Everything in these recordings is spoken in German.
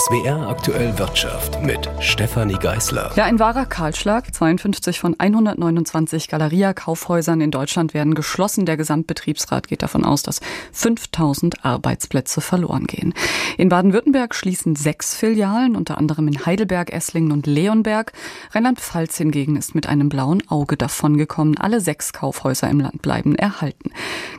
SWR aktuell Wirtschaft mit Stefanie Geißler. Ja, ein wahrer Kahlschlag. 52 von 129 Galeria-Kaufhäusern in Deutschland werden geschlossen. Der Gesamtbetriebsrat geht davon aus, dass 5000 Arbeitsplätze verloren gehen. In Baden-Württemberg schließen sechs Filialen, unter anderem in Heidelberg, Esslingen und Leonberg. Rheinland-Pfalz hingegen ist mit einem blauen Auge davongekommen. Alle sechs Kaufhäuser im Land bleiben erhalten.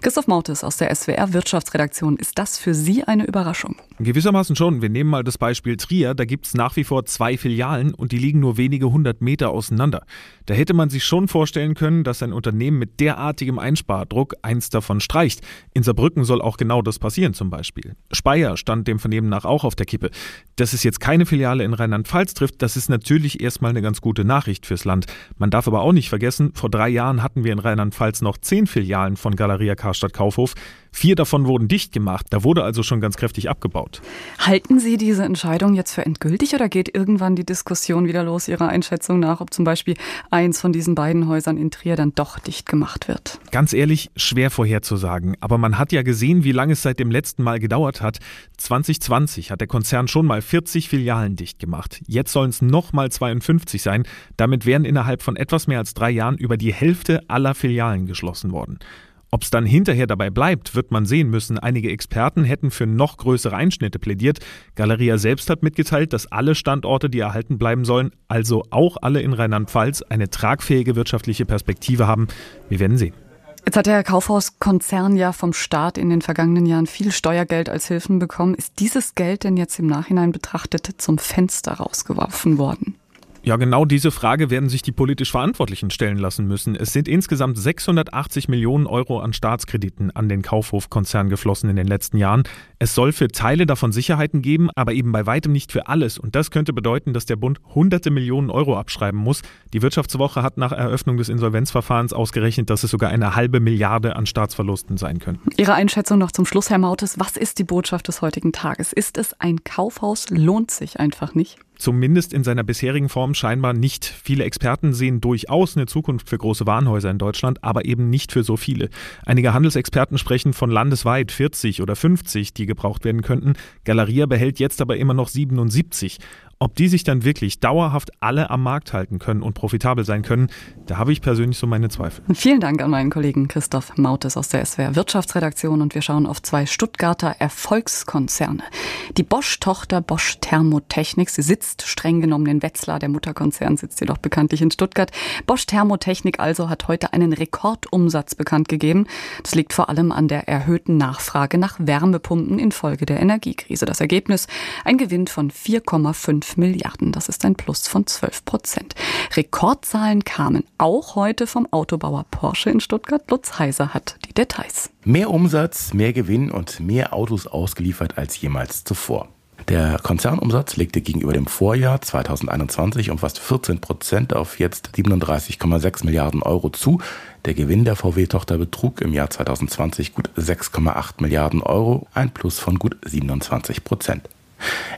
Christoph Mautes aus der SWR Wirtschaftsredaktion. Ist das für Sie eine Überraschung? Gewissermaßen schon. Wir nehmen mal das Beispiel Trier. Da gibt es nach wie vor zwei Filialen und die liegen nur wenige hundert Meter auseinander. Da hätte man sich schon vorstellen können, dass ein Unternehmen mit derartigem Einspardruck eins davon streicht. In Saarbrücken soll auch genau das passieren zum Beispiel. Speyer stand dem Vernehmen nach auch auf der Kippe. Dass es jetzt keine Filiale in Rheinland-Pfalz trifft, das ist natürlich erstmal eine ganz gute Nachricht fürs Land. Man darf aber auch nicht vergessen, vor drei Jahren hatten wir in Rheinland-Pfalz noch zehn Filialen von Galeria Karstadt Kaufhof. Vier davon wurden dicht gemacht. Da wurde also schon ganz kräftig abgebaut. Halten Sie diese Entscheidung jetzt für endgültig oder geht irgendwann die Diskussion wieder los Ihrer Einschätzung nach, ob zum Beispiel eins von diesen beiden Häusern in Trier dann doch dicht gemacht wird? Ganz ehrlich, schwer vorherzusagen. Aber man hat ja gesehen, wie lange es seit dem letzten Mal gedauert hat. 2020 hat der Konzern schon mal 40 Filialen dicht gemacht. Jetzt sollen es noch mal 52 sein. Damit wären innerhalb von etwas mehr als drei Jahren über die Hälfte aller Filialen geschlossen worden. Ob es dann hinterher dabei bleibt, wird man sehen müssen. Einige Experten hätten für noch größere Einschnitte plädiert. Galeria selbst hat mitgeteilt, dass alle Standorte, die erhalten bleiben sollen, also auch alle in Rheinland-Pfalz, eine tragfähige wirtschaftliche Perspektive haben. Wir werden sehen. Jetzt hat der Kaufhauskonzern ja vom Staat in den vergangenen Jahren viel Steuergeld als Hilfen bekommen. Ist dieses Geld denn jetzt im Nachhinein betrachtet zum Fenster rausgeworfen worden? Ja, genau diese Frage werden sich die politisch Verantwortlichen stellen lassen müssen. Es sind insgesamt 680 Millionen Euro an Staatskrediten an den Kaufhofkonzern geflossen in den letzten Jahren. Es soll für Teile davon Sicherheiten geben, aber eben bei weitem nicht für alles. Und das könnte bedeuten, dass der Bund hunderte Millionen Euro abschreiben muss. Die Wirtschaftswoche hat nach Eröffnung des Insolvenzverfahrens ausgerechnet, dass es sogar eine halbe Milliarde an Staatsverlusten sein könnten. Ihre Einschätzung noch zum Schluss, Herr Mautes. Was ist die Botschaft des heutigen Tages? Ist es ein Kaufhaus? Lohnt sich einfach nicht? Zumindest in seiner bisherigen Form scheinbar nicht. Viele Experten sehen durchaus eine Zukunft für große Warenhäuser in Deutschland, aber eben nicht für so viele. Einige Handelsexperten sprechen von landesweit 40 oder 50, die gebraucht werden könnten. Galeria behält jetzt aber immer noch 77. Ob die sich dann wirklich dauerhaft alle am Markt halten können und profitabel sein können, da habe ich persönlich so meine Zweifel. Vielen Dank an meinen Kollegen Christoph Mautes aus der SWR Wirtschaftsredaktion und wir schauen auf zwei Stuttgarter Erfolgskonzerne. Die Bosch-Tochter Bosch Thermotechnik, sie sitzt streng genommen in Wetzlar, der Mutterkonzern sitzt jedoch bekanntlich in Stuttgart. Bosch Thermotechnik also hat heute einen Rekordumsatz bekannt gegeben. Das liegt vor allem an der erhöhten Nachfrage nach Wärmepumpen infolge der Energiekrise. Das Ergebnis ein Gewinn von 4,5 Milliarden. Das ist ein Plus von 12 Prozent. Rekordzahlen kamen auch heute vom Autobauer Porsche in Stuttgart. Lutz Heiser hat die Details. Mehr Umsatz, mehr Gewinn und mehr Autos ausgeliefert als jemals zuvor. Der Konzernumsatz legte gegenüber dem Vorjahr 2021 um fast 14 Prozent auf jetzt 37,6 Milliarden Euro zu. Der Gewinn der VW-Tochter betrug im Jahr 2020 gut 6,8 Milliarden Euro, ein Plus von gut 27 Prozent.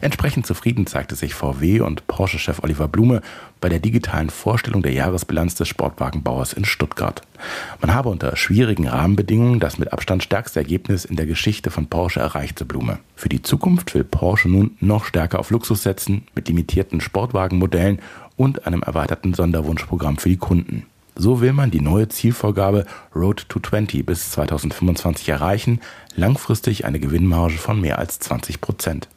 Entsprechend zufrieden zeigte sich VW und Porsche-Chef Oliver Blume bei der digitalen Vorstellung der Jahresbilanz des Sportwagenbauers in Stuttgart. Man habe unter schwierigen Rahmenbedingungen das mit Abstand stärkste Ergebnis in der Geschichte von Porsche erreicht, so Blume. Für die Zukunft will Porsche nun noch stärker auf Luxus setzen, mit limitierten Sportwagenmodellen und einem erweiterten Sonderwunschprogramm für die Kunden. So will man die neue Zielvorgabe Road to 20 bis 2025 erreichen, langfristig eine Gewinnmarge von mehr als 20 Prozent.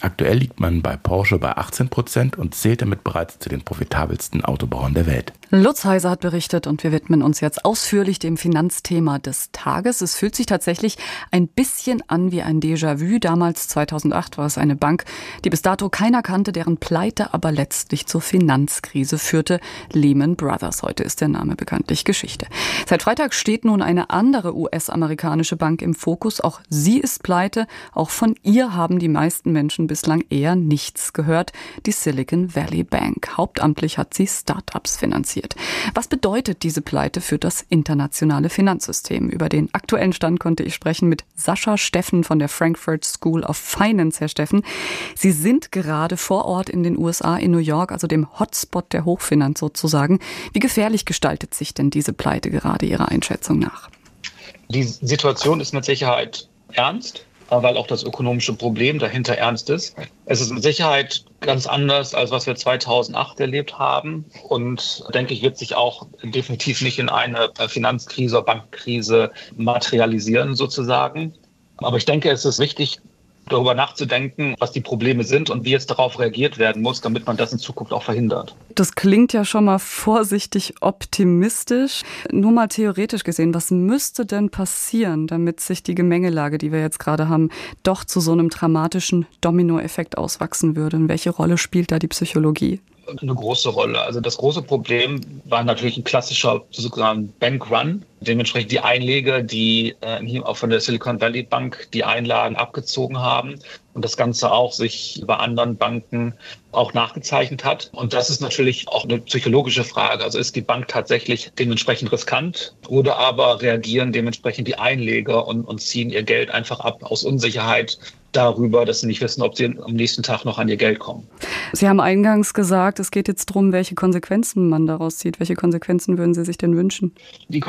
Aktuell liegt man bei Porsche bei 18 Prozent und zählt damit bereits zu den profitabelsten Autobauern der Welt. Lutz Heiser hat berichtet und wir widmen uns jetzt ausführlich dem Finanzthema des Tages. Es fühlt sich tatsächlich ein bisschen an wie ein Déjà-vu. Damals 2008 war es eine Bank, die bis dato keiner kannte, deren Pleite aber letztlich zur Finanzkrise führte. Lehman Brothers. Heute ist der Name bekanntlich Geschichte. Seit Freitag steht nun eine andere US-amerikanische Bank im Fokus. Auch sie ist pleite. Auch von ihr haben die meisten Menschen bislang eher nichts gehört. Die Silicon Valley Bank. Hauptamtlich hat sie Start-ups finanziert finanziert. Was bedeutet diese Pleite für das internationale Finanzsystem? Über den aktuellen Stand konnte ich sprechen mit Sascha Steffen von der Frankfurt School of Finance. Herr Steffen, Sie sind gerade vor Ort in den USA, in New York, also dem Hotspot der Hochfinanz sozusagen. Wie gefährlich gestaltet sich denn diese Pleite gerade Ihrer Einschätzung nach? Die Situation ist mit Sicherheit ernst. Weil auch das ökonomische Problem dahinter ernst ist. Es ist mit Sicherheit ganz anders, als was wir 2008 erlebt haben. Und denke ich, wird sich auch definitiv nicht in eine Finanzkrise oder Bankkrise materialisieren sozusagen. Aber ich denke, es ist wichtig, darüber nachzudenken, was die Probleme sind und wie jetzt darauf reagiert werden muss, damit man das in Zukunft auch verhindert. Das klingt ja schon mal vorsichtig optimistisch. Nur mal theoretisch gesehen, was müsste denn passieren, damit sich die Gemengelage, die wir jetzt gerade haben, doch zu so einem dramatischen Dominoeffekt auswachsen würde? Und welche Rolle spielt da die Psychologie? eine große Rolle. Also das große Problem war natürlich ein klassischer sozusagen Bankrun. Dementsprechend die Einleger, die äh, auch von der Silicon Valley Bank die Einlagen abgezogen haben und das Ganze auch sich bei anderen Banken auch nachgezeichnet hat. Und das ist natürlich auch eine psychologische Frage. Also ist die Bank tatsächlich dementsprechend riskant oder aber reagieren dementsprechend die Einleger und, und ziehen ihr Geld einfach ab aus Unsicherheit darüber, dass sie nicht wissen, ob sie am nächsten Tag noch an ihr Geld kommen. Sie haben eingangs gesagt, es geht jetzt darum, welche Konsequenzen man daraus zieht. Welche Konsequenzen würden Sie sich denn wünschen? Die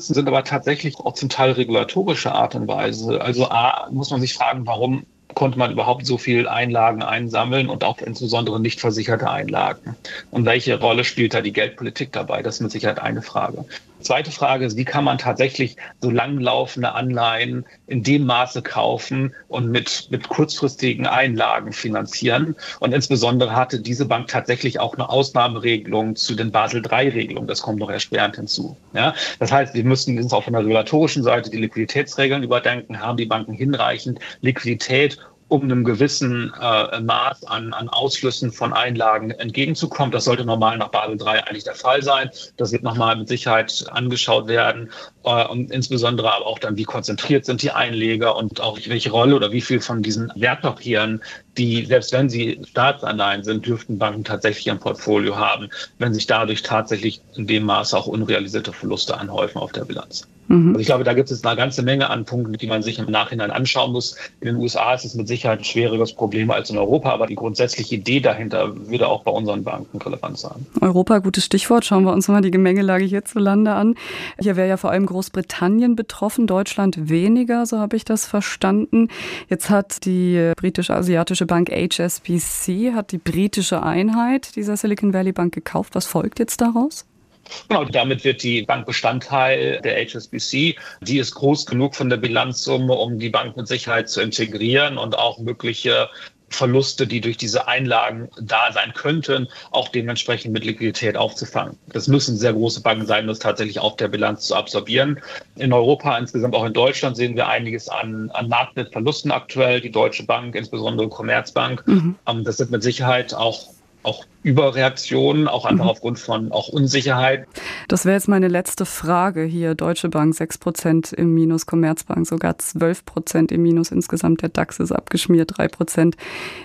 Konsequenzen sind aber tatsächlich auch zum Teil regulatorische Art und Weise. Also A, muss man sich fragen, warum konnte man überhaupt so viel Einlagen einsammeln und auch insbesondere nicht versicherte Einlagen? Und welche Rolle spielt da die Geldpolitik dabei? Das ist mit Sicherheit eine Frage. Zweite Frage ist, wie kann man tatsächlich so langlaufende Anleihen in dem Maße kaufen und mit, mit kurzfristigen Einlagen finanzieren? Und insbesondere hatte diese Bank tatsächlich auch eine Ausnahmeregelung zu den Basel III-Regelungen. Das kommt noch erschwerend hinzu. Ja? Das heißt, wir müssen uns auch von der regulatorischen Seite die Liquiditätsregeln überdenken. Haben die Banken hinreichend Liquidität, um einem gewissen äh, Maß an, an Ausflüssen von Einlagen entgegenzukommen. Das sollte normal nach Basel III eigentlich der Fall sein. Das wird nochmal mit Sicherheit angeschaut werden. Äh, und insbesondere aber auch dann, wie konzentriert sind die Einleger und auch welche Rolle oder wie viel von diesen Wertpapieren, die, selbst wenn sie Staatsanleihen sind, dürften Banken tatsächlich ein Portfolio haben, wenn sich dadurch tatsächlich in dem Maße auch unrealisierte Verluste anhäufen auf der Bilanz. Mhm. Also ich glaube, da gibt es eine ganze Menge an Punkten, die man sich im Nachhinein anschauen muss. In den USA ist es mit Sicherheit ein schwieriges Problem als in Europa, aber die grundsätzliche Idee dahinter würde auch bei unseren Banken relevant sein. Europa, gutes Stichwort. Schauen wir uns mal die Gemengelage hierzulande an. Hier wäre ja vor allem Großbritannien betroffen, Deutschland weniger, so habe ich das verstanden. Jetzt hat die britisch-asiatische Bank HSBC, hat die britische Einheit dieser Silicon Valley Bank gekauft. Was folgt jetzt daraus? Genau, damit wird die Bank Bestandteil der HSBC. Die ist groß genug von der Bilanzsumme, um die Bank mit Sicherheit zu integrieren und auch mögliche Verluste, die durch diese Einlagen da sein könnten, auch dementsprechend mit Liquidität aufzufangen. Das müssen sehr große Banken sein, das tatsächlich auf der Bilanz zu absorbieren. In Europa, insgesamt auch in Deutschland, sehen wir einiges an, an Marktwertverlusten aktuell. Die Deutsche Bank, insbesondere Commerzbank, mhm. Ähm, das sind mit Sicherheit auch auch Überreaktionen, auch einfach mhm. aufgrund von auch Unsicherheit. Das wäre jetzt meine letzte Frage hier. Deutsche Bank 6 Prozent im Minus, Commerzbank sogar 12 Prozent im Minus. Insgesamt der DAX ist abgeschmiert, 3 Prozent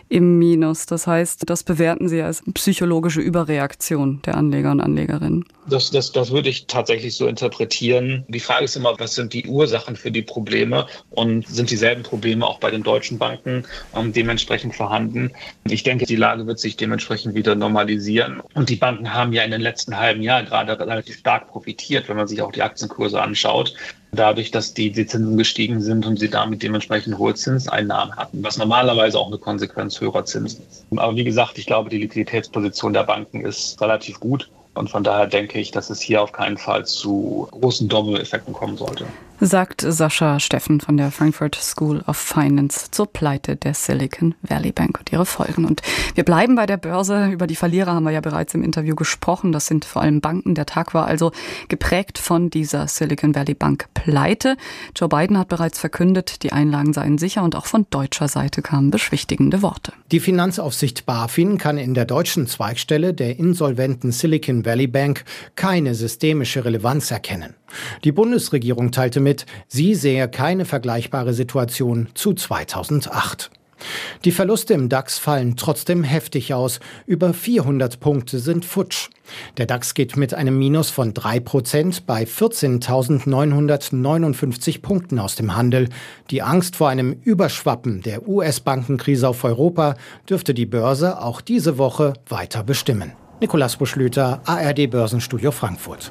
im Minus. Das heißt, das bewerten Sie als psychologische Überreaktion der Anleger und Anlegerinnen. Das, das, das würde ich tatsächlich so interpretieren. Die Frage ist immer, was sind die Ursachen für die Probleme und sind dieselben Probleme auch bei den deutschen Banken ähm, dementsprechend vorhanden? Ich denke, die Lage wird sich dementsprechend wieder normalisieren. Und die Banken haben ja in den letzten halben Jahr gerade relativ stark profitiert, wenn man sich auch die Aktienkurse anschaut dadurch, dass die, die Zinsen gestiegen sind und sie damit dementsprechend hohe Zinseinnahmen hatten, was normalerweise auch eine Konsequenz höherer Zinsen ist. Aber wie gesagt, ich glaube, die Liquiditätsposition der Banken ist relativ gut. Und von daher denke ich, dass es hier auf keinen Fall zu großen Dominoeffekten kommen sollte sagt Sascha Steffen von der Frankfurt School of Finance zur Pleite der Silicon Valley Bank und ihre Folgen. Und wir bleiben bei der Börse. Über die Verlierer haben wir ja bereits im Interview gesprochen. Das sind vor allem Banken. Der Tag war also geprägt von dieser Silicon Valley Bank Pleite. Joe Biden hat bereits verkündet, die Einlagen seien sicher und auch von deutscher Seite kamen beschwichtigende Worte. Die Finanzaufsicht BaFin kann in der deutschen Zweigstelle der insolventen Silicon Valley Bank keine systemische Relevanz erkennen. Die Bundesregierung teilte mit, sie sehe keine vergleichbare Situation zu 2008. Die Verluste im DAX fallen trotzdem heftig aus. Über 400 Punkte sind futsch. Der DAX geht mit einem Minus von 3 Prozent bei 14.959 Punkten aus dem Handel. Die Angst vor einem Überschwappen der US-Bankenkrise auf Europa dürfte die Börse auch diese Woche weiter bestimmen. Nikolas Buschlüter, ARD Börsenstudio Frankfurt.